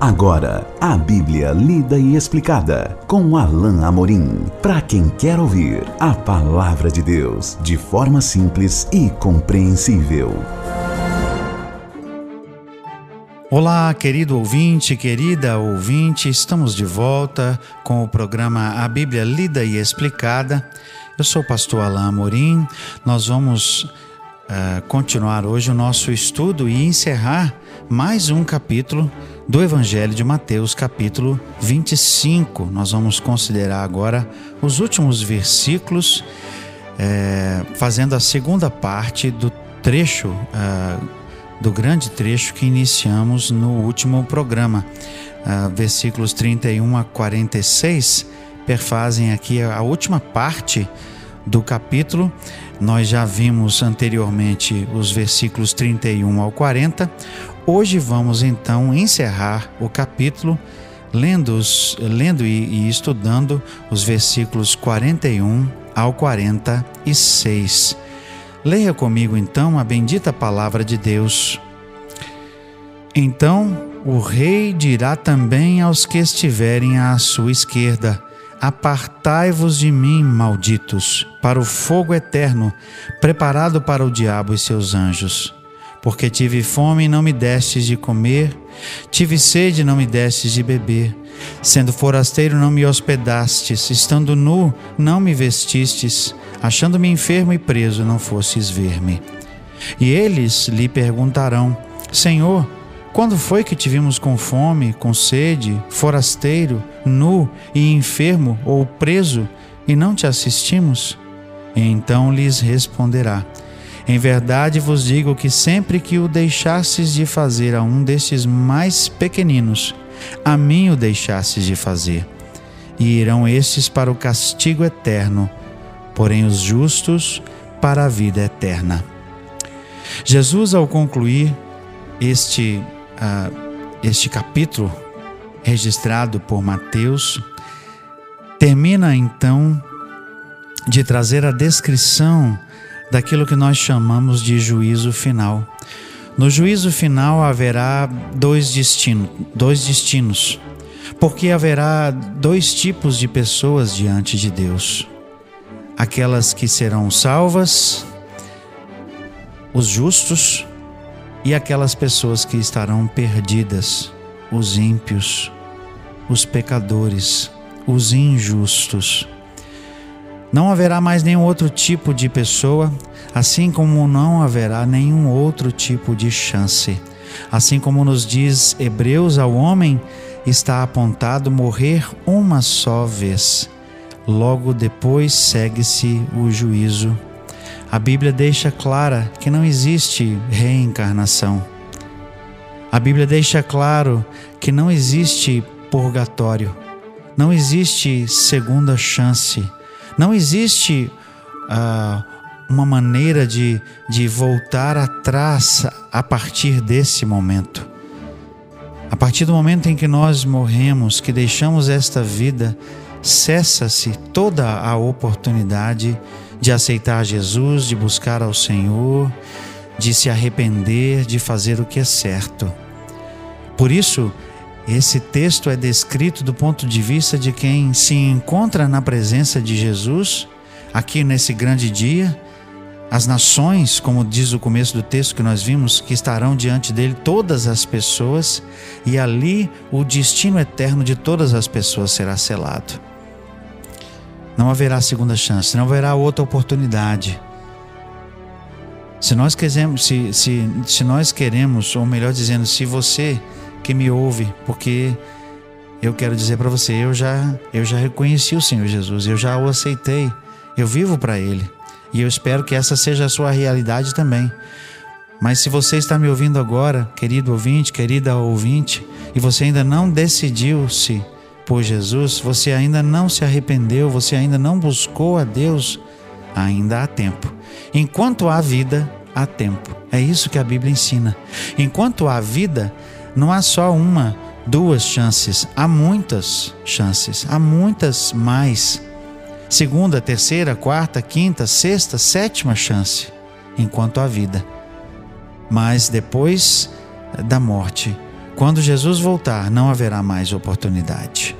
Agora, a Bíblia lida e explicada com Alain Amorim. Para quem quer ouvir a palavra de Deus de forma simples e compreensível. Olá, querido ouvinte, querida ouvinte, estamos de volta com o programa A Bíblia Lida e Explicada. Eu sou o pastor Alain Amorim. Nós vamos uh, continuar hoje o nosso estudo e encerrar mais um capítulo do Evangelho de Mateus, capítulo 25. Nós vamos considerar agora os últimos versículos, é, fazendo a segunda parte do trecho, uh, do grande trecho que iniciamos no último programa. Uh, versículos 31 a 46 perfazem aqui a última parte do capítulo. Nós já vimos anteriormente os versículos 31 ao 40. Hoje vamos então encerrar o capítulo lendo, lendo e, e estudando os versículos 41 ao 46. Leia comigo então a bendita palavra de Deus. Então o rei dirá também aos que estiverem à sua esquerda: Apartai-vos de mim, malditos, para o fogo eterno, preparado para o diabo e seus anjos. Porque tive fome e não me destes de comer, tive sede e não me destes de beber. Sendo forasteiro, não me hospedastes, estando nu, não me vestistes, achando-me enfermo e preso, não fostes ver-me. E eles lhe perguntarão: Senhor, quando foi que te vimos com fome, com sede, forasteiro, nu e enfermo ou preso, e não te assistimos? E então lhes responderá: em verdade vos digo que sempre que o deixastes de fazer a um destes mais pequeninos, a mim o deixastes de fazer. E irão estes para o castigo eterno, porém os justos para a vida eterna. Jesus, ao concluir este, uh, este capítulo registrado por Mateus, termina então de trazer a descrição daquilo que nós chamamos de juízo final. No juízo final haverá dois destinos, dois destinos, porque haverá dois tipos de pessoas diante de Deus: aquelas que serão salvas, os justos, e aquelas pessoas que estarão perdidas, os ímpios, os pecadores, os injustos. Não haverá mais nenhum outro tipo de pessoa, assim como não haverá nenhum outro tipo de chance. Assim como nos diz Hebreus ao homem, está apontado morrer uma só vez. Logo depois segue-se o juízo. A Bíblia deixa clara que não existe reencarnação. A Bíblia deixa claro que não existe purgatório, não existe segunda chance não existe uh, uma maneira de, de voltar atrás a partir desse momento. A partir do momento em que nós morremos, que deixamos esta vida, cessa-se toda a oportunidade de aceitar Jesus, de buscar ao Senhor, de se arrepender, de fazer o que é certo. Por isso, esse texto é descrito do ponto de vista de quem se encontra na presença de Jesus, aqui nesse grande dia. As nações, como diz o começo do texto que nós vimos, que estarão diante dele todas as pessoas, e ali o destino eterno de todas as pessoas será selado. Não haverá segunda chance, não haverá outra oportunidade. Se nós queremos, se, se, se nós queremos, ou melhor dizendo, se você que me ouve, porque eu quero dizer para você, eu já eu já reconheci o Senhor Jesus, eu já o aceitei, eu vivo para ele. E eu espero que essa seja a sua realidade também. Mas se você está me ouvindo agora, querido ouvinte, querida ouvinte, e você ainda não decidiu-se por Jesus, você ainda não se arrependeu, você ainda não buscou a Deus, ainda há tempo. Enquanto há vida, há tempo. É isso que a Bíblia ensina. Enquanto há vida, não há só uma, duas chances, há muitas chances, há muitas mais. Segunda, terceira, quarta, quinta, sexta, sétima chance, enquanto há vida. Mas depois da morte, Quando Jesus voltar, não haverá mais oportunidade.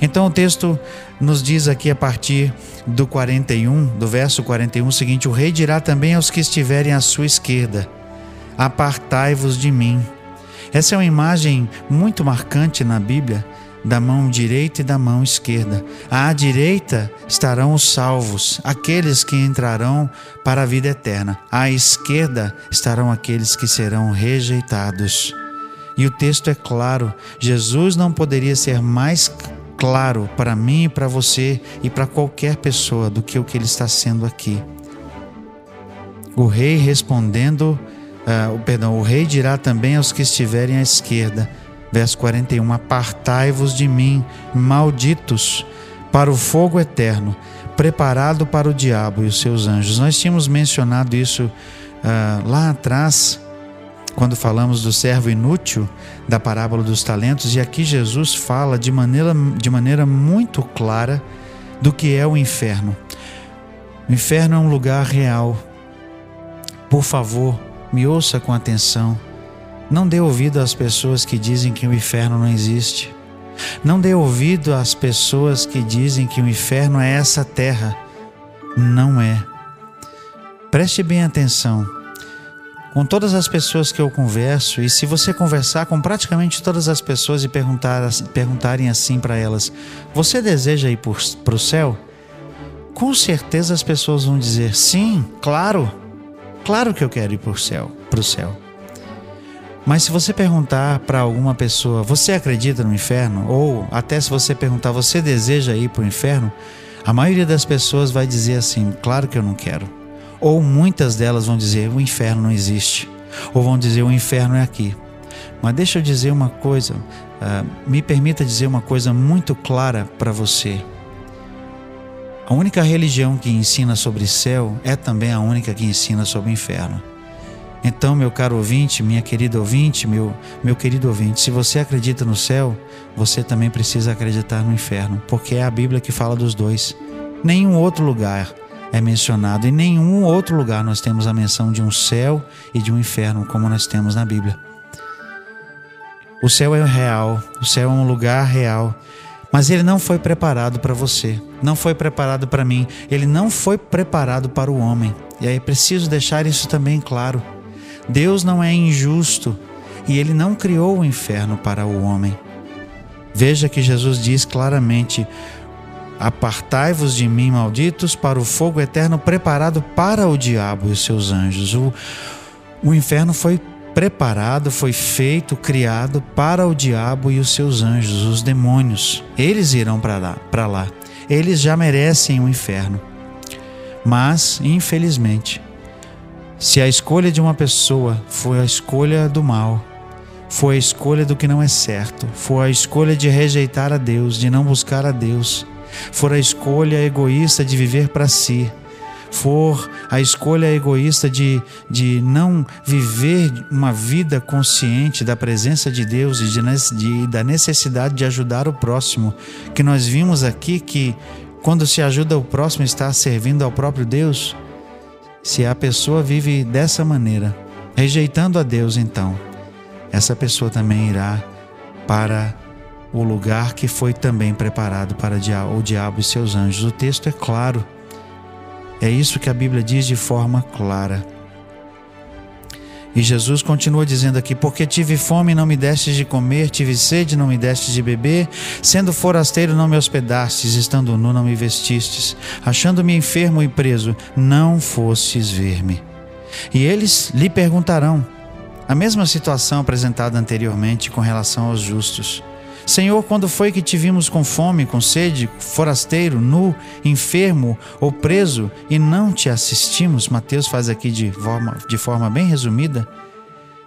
Então o texto nos diz aqui a partir do 41, do verso 41 o seguinte: O rei dirá também aos que estiverem à sua esquerda: Apartai-vos de mim. Essa é uma imagem muito marcante na Bíblia da mão direita e da mão esquerda. À direita estarão os salvos, aqueles que entrarão para a vida eterna. À esquerda estarão aqueles que serão rejeitados. E o texto é claro: Jesus não poderia ser mais claro para mim e para você e para qualquer pessoa do que o que ele está sendo aqui. O rei respondendo, uh, perdão, o rei dirá também aos que estiverem à esquerda, verso 41: Apartai-vos de mim, malditos, para o fogo eterno, preparado para o diabo e os seus anjos. Nós tínhamos mencionado isso uh, lá atrás quando falamos do servo inútil, da parábola dos talentos, e aqui Jesus fala de maneira, de maneira muito clara do que é o inferno. O inferno é um lugar real. Por favor, me ouça com atenção. Não dê ouvido às pessoas que dizem que o inferno não existe. Não dê ouvido às pessoas que dizem que o inferno é essa terra. Não é. Preste bem atenção com todas as pessoas que eu converso, e se você conversar com praticamente todas as pessoas e perguntar, perguntarem assim para elas: Você deseja ir para o céu? Com certeza as pessoas vão dizer: Sim, claro, claro que eu quero ir para o céu, para o céu. Mas se você perguntar para alguma pessoa, você acredita no inferno? Ou até se você perguntar, você deseja ir para o inferno? A maioria das pessoas vai dizer assim: claro que eu não quero. Ou muitas delas vão dizer: o inferno não existe. Ou vão dizer: o inferno é aqui. Mas deixa eu dizer uma coisa, uh, me permita dizer uma coisa muito clara para você. A única religião que ensina sobre céu é também a única que ensina sobre inferno. Então, meu caro ouvinte, minha querida ouvinte, meu, meu querido ouvinte, se você acredita no céu, você também precisa acreditar no inferno, porque é a Bíblia que fala dos dois. Nenhum outro lugar é mencionado. Em nenhum outro lugar nós temos a menção de um céu e de um inferno como nós temos na Bíblia. O céu é real, o céu é um lugar real, mas ele não foi preparado para você, não foi preparado para mim, ele não foi preparado para o homem. E aí preciso deixar isso também claro. Deus não é injusto e ele não criou o inferno para o homem. Veja que Jesus diz claramente: Apartai-vos de mim, malditos, para o fogo eterno preparado para o diabo e os seus anjos. O, o inferno foi preparado, foi feito, criado para o diabo e os seus anjos, os demônios. Eles irão para lá, lá. Eles já merecem o inferno. Mas, infelizmente, se a escolha de uma pessoa foi a escolha do mal, foi a escolha do que não é certo, foi a escolha de rejeitar a Deus, de não buscar a Deus, for a escolha egoísta de viver para si, for a escolha egoísta de, de não viver uma vida consciente da presença de Deus e de, de, da necessidade de ajudar o próximo, que nós vimos aqui que quando se ajuda o próximo está servindo ao próprio Deus. Se a pessoa vive dessa maneira, rejeitando a Deus, então, essa pessoa também irá para o lugar que foi também preparado para o diabo e seus anjos. O texto é claro. É isso que a Bíblia diz de forma clara. E Jesus continua dizendo aqui: Porque tive fome e não me destes de comer, tive sede e não me destes de beber, sendo forasteiro não me hospedastes, estando nu não me vestistes, achando-me enfermo e preso, não fostes ver-me. E eles lhe perguntarão, a mesma situação apresentada anteriormente com relação aos justos. Senhor, quando foi que te vimos com fome, com sede, forasteiro, nu, enfermo ou preso e não te assistimos? Mateus faz aqui de forma, de forma bem resumida.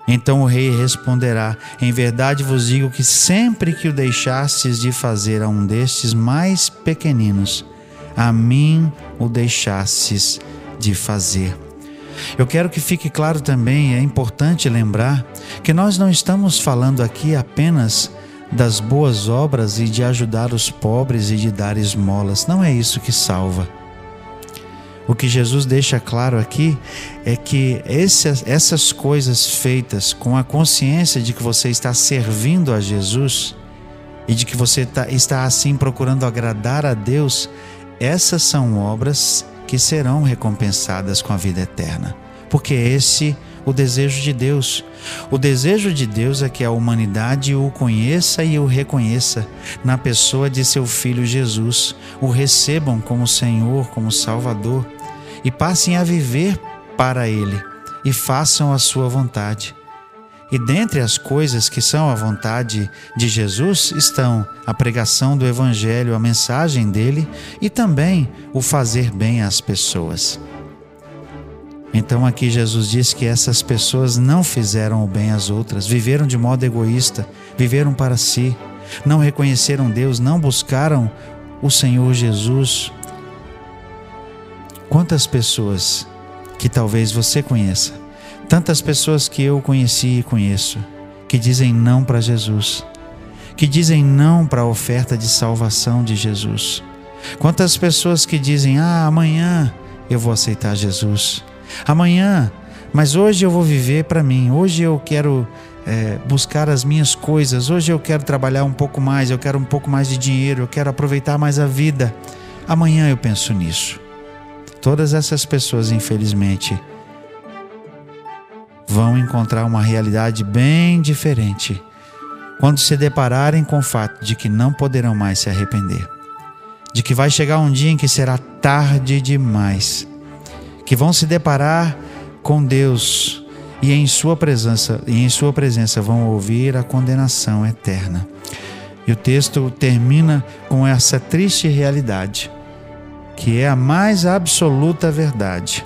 Então o rei responderá: Em verdade vos digo que sempre que o deixastes de fazer a um destes mais pequeninos, a mim o deixastes de fazer. Eu quero que fique claro também, é importante lembrar, que nós não estamos falando aqui apenas das boas obras e de ajudar os pobres e de dar esmolas. Não é isso que salva. O que Jesus deixa claro aqui é que essas, essas coisas feitas com a consciência de que você está servindo a Jesus e de que você tá, está assim procurando agradar a Deus, essas são obras que serão recompensadas com a vida eterna. Porque esse o desejo de Deus. O desejo de Deus é que a humanidade o conheça e o reconheça na pessoa de seu filho Jesus, o recebam como Senhor, como Salvador e passem a viver para ele e façam a sua vontade. E dentre as coisas que são a vontade de Jesus estão a pregação do Evangelho, a mensagem dele e também o fazer bem às pessoas. Então aqui Jesus diz que essas pessoas não fizeram o bem às outras, viveram de modo egoísta, viveram para si, não reconheceram Deus, não buscaram o Senhor Jesus. Quantas pessoas que talvez você conheça, tantas pessoas que eu conheci e conheço, que dizem não para Jesus, que dizem não para a oferta de salvação de Jesus. Quantas pessoas que dizem: "Ah, amanhã eu vou aceitar Jesus" amanhã, mas hoje eu vou viver para mim, hoje eu quero é, buscar as minhas coisas, hoje eu quero trabalhar um pouco mais, eu quero um pouco mais de dinheiro, eu quero aproveitar mais a vida. Amanhã eu penso nisso. Todas essas pessoas, infelizmente, vão encontrar uma realidade bem diferente quando se depararem com o fato de que não poderão mais se arrepender, de que vai chegar um dia em que será tarde demais que vão se deparar com Deus e em sua presença, e em sua presença vão ouvir a condenação eterna. E o texto termina com essa triste realidade, que é a mais absoluta verdade.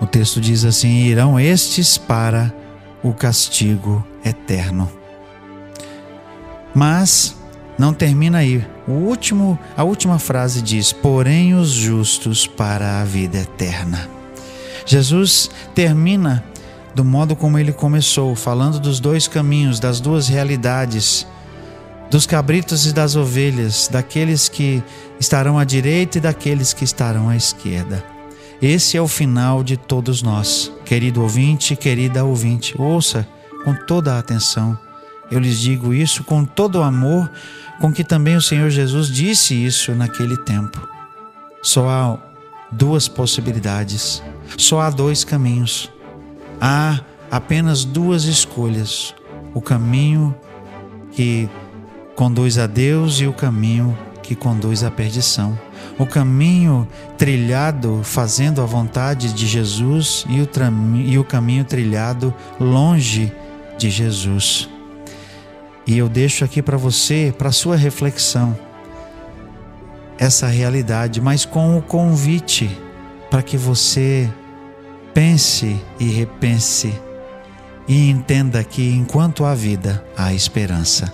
O texto diz assim: irão estes para o castigo eterno. Mas não termina aí. O último, a última frase diz: "Porém os justos para a vida eterna". Jesus termina do modo como ele começou, falando dos dois caminhos, das duas realidades, dos cabritos e das ovelhas, daqueles que estarão à direita e daqueles que estarão à esquerda. Esse é o final de todos nós. Querido ouvinte, querida ouvinte, ouça com toda a atenção. Eu lhes digo isso com todo o amor com que também o Senhor Jesus disse isso naquele tempo. Só há duas possibilidades, só há dois caminhos. Há apenas duas escolhas: o caminho que conduz a Deus e o caminho que conduz à perdição. O caminho trilhado fazendo a vontade de Jesus e o, e o caminho trilhado longe de Jesus. E eu deixo aqui para você, para sua reflexão, essa realidade, mas com o convite para que você pense e repense e entenda que enquanto há vida, há esperança.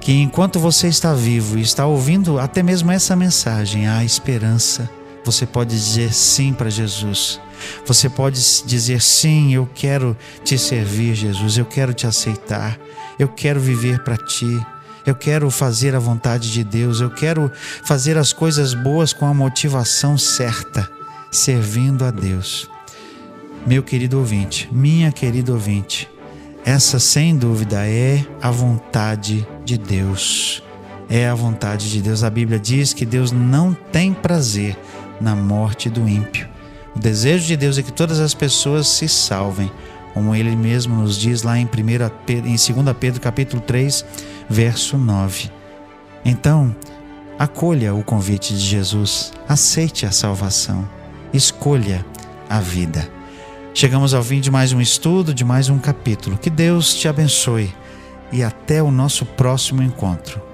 Que enquanto você está vivo e está ouvindo até mesmo essa mensagem, há esperança. Você pode dizer sim para Jesus. Você pode dizer sim, eu quero te servir, Jesus, eu quero te aceitar. Eu quero viver para ti. Eu quero fazer a vontade de Deus. Eu quero fazer as coisas boas com a motivação certa, servindo a Deus. Meu querido ouvinte, minha querida ouvinte, essa sem dúvida é a vontade de Deus. É a vontade de Deus. A Bíblia diz que Deus não tem prazer na morte do ímpio. O desejo de Deus é que todas as pessoas se salvem como ele mesmo nos diz lá em, 1 Pedro, em 2 Pedro capítulo 3, verso 9. Então, acolha o convite de Jesus, aceite a salvação, escolha a vida. Chegamos ao fim de mais um estudo, de mais um capítulo. Que Deus te abençoe e até o nosso próximo encontro.